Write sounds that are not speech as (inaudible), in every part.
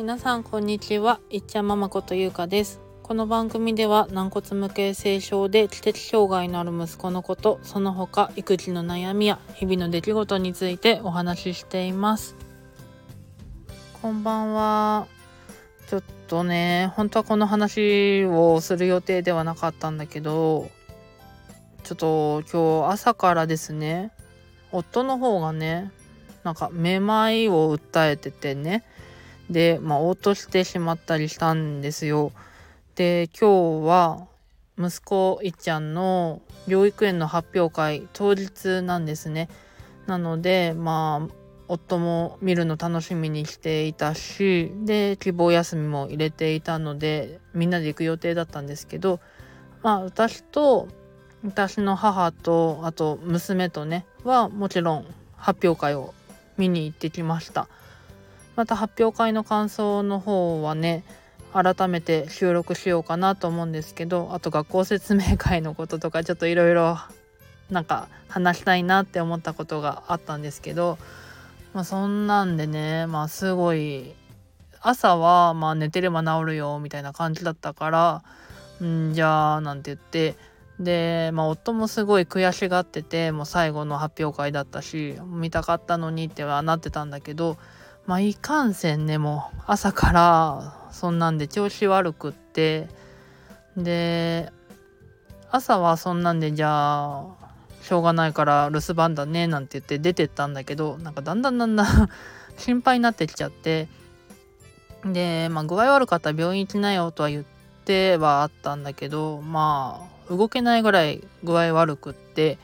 皆さんこんにちは、いっちゃんママことゆうかです。この番組では軟骨無形性症で知的障害のある息子のこと、その他育児の悩みや日々の出来事についてお話ししています。こんばんは。ちょっとね、本当はこの話をする予定ではなかったんだけど、ちょっと今日朝からですね、夫の方がね、なんかめまいを訴えててね、で、まあ、応答してしまったりしたんですよ。で、今日は息子いっちゃんの療育園の発表会当日なんですね。なので、まあ、夫も見るの楽しみにしていたし、で、希望休みも入れていたので、みんなで行く予定だったんですけど、まあ、私と、私の母と、あと娘とね、はもちろん発表会を見に行ってきました。また発表会の感想の方はね改めて収録しようかなと思うんですけどあと学校説明会のこととかちょっといろいろなんか話したいなって思ったことがあったんですけど、まあ、そんなんでねまあすごい朝はまあ寝てれば治るよみたいな感じだったからんじゃあなんて言ってで、まあ、夫もすごい悔しがっててもう最後の発表会だったし見たかったのにってはなってたんだけどまあいかんせんねもう朝からそんなんで調子悪くって。で朝はそんなんでじゃあしょうがないから留守番だねなんて言って出てったんだけどなんかだんだんだんだん (laughs) 心配になってきちゃって。でまあ具合悪かったら病院行きなよとは言ってはあったんだけどまあ動けないぐらい具合悪くって。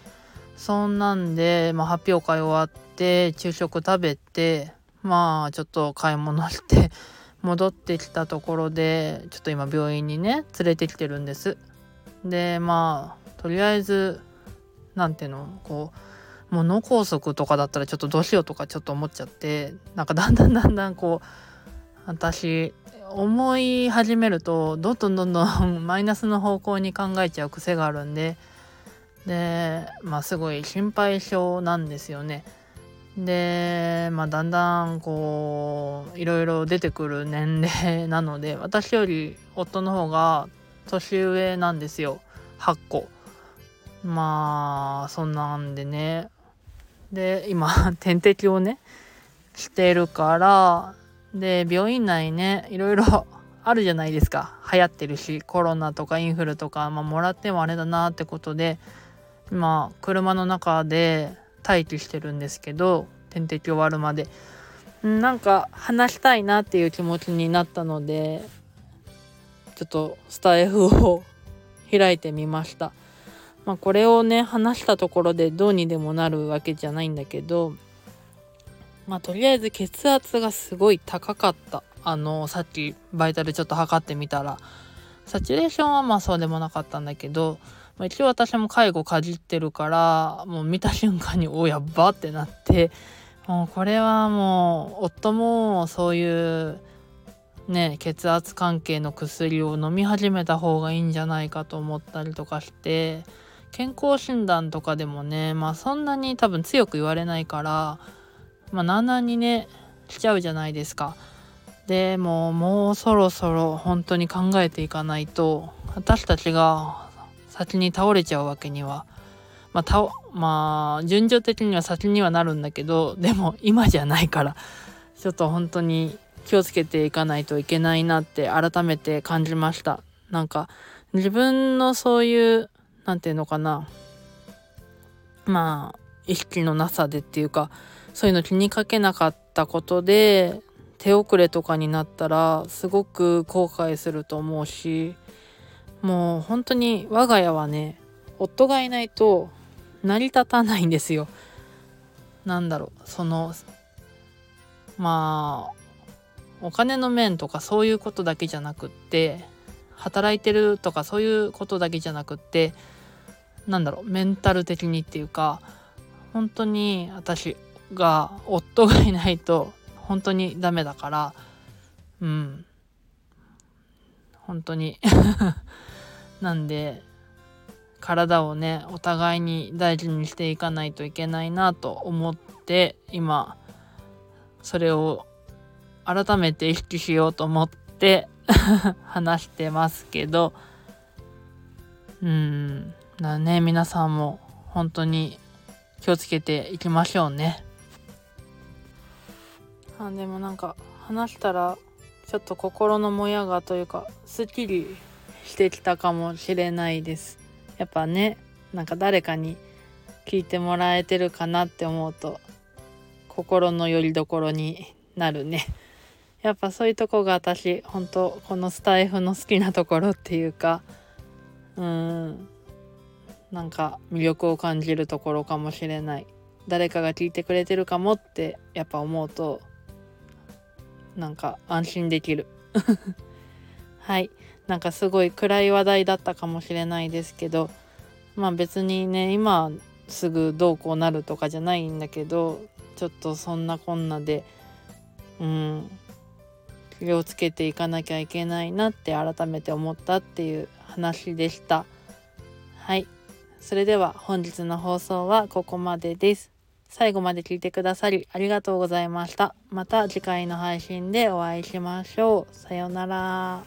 そんなんで、まあ、発表会終わって昼食食べてまあちょっと買い物して (laughs) 戻ってきたところでちょっと今病院にね連れてきてるんですでまあとりあえず何ていうのこうもう脳梗塞とかだったらちょっとどうしようとかちょっと思っちゃってなんかだんだんだんだんこう私思い始めるとどんどんどんどん (laughs) マイナスの方向に考えちゃう癖があるんででまあすごい心配性なんですよね。で、まあ、だんだんこういろいろ出てくる年齢 (laughs) なので私より夫の方が年上なんですよ。8個まあそんなんでね。で今 (laughs) 点滴をねしてるからで病院内ねいろいろ (laughs) あるじゃないですか。流行ってるしコロナとかインフルとか、まあ、もらってもあれだなってことで今車の中で待機してるんですけど点滴終わるまで。なんか話したいなっていう気持ちになったのでちょっとスタイフを開いてみました。まあこれをね話したところでどうにでもなるわけじゃないんだけどまあとりあえず血圧がすごい高かった。あのさっきバイタルちょっと測ってみたらサチュレーションはまあそうでもなかったんだけどまあ、一応私も介護かじってるからもう見た瞬間におやっばってなってもうこれはもう夫もそういうね血圧関係の薬を飲み始めた方がいいんじゃないかと思ったりとかして健康診断とかでもねまあそんなに多分強く言われないからまあなんにねしちゃうじゃないですか。でももうそろそろ本当に考えていかないと私たちが先に倒れちゃうわけにはまあたまあ順序的には先にはなるんだけどでも今じゃないからちょっと本当に気をつけていかないといけないなって改めて感じました。なんか自分のそういう何て言うのかなまあ意識のなさでっていうかそういうの気にかけなかったことで手遅れとかになったらすごく後悔すると思うしもう本当に我が家はね夫がいないと成り立たないんですよ。なんだろうそのまあお金の面とかそういうことだけじゃなくって働いてるとかそういうことだけじゃなくってなんだろうメンタル的にっていうか本当に私が夫がいないと本当にダメだから。うん。本当に。(laughs) なんで体をねお互いに大事にしていかないといけないなと思って今それを改めて意識しようと思って (laughs) 話してますけど。うん。だね皆さんも本当に気をつけていきましょうね。あでもなんか話したらちょっと心のもやがというかすっきりしてきたかもしれないです。やっぱねなんか誰かに聞いてもらえてるかなって思うと心の拠り所になるね。やっぱそういうとこが私本当このスタイフの好きなところっていうかうん。なんか魅力を感じるところかもしれない。誰かが聞いてくれてるかもってやっぱ思うとなんか安心できる。(laughs) はい。なんかすごい暗い話題だったかもしれないですけどまあ別にね今すぐどうこうなるとかじゃないんだけどちょっとそんなこんなでうん気をつけていかなきゃいけないなって改めて思ったっていう話でした。はい。それでは本日の放送はここまでです。最後まで聞いてくださりありがとうございました。また次回の配信でお会いしましょう。さようなら。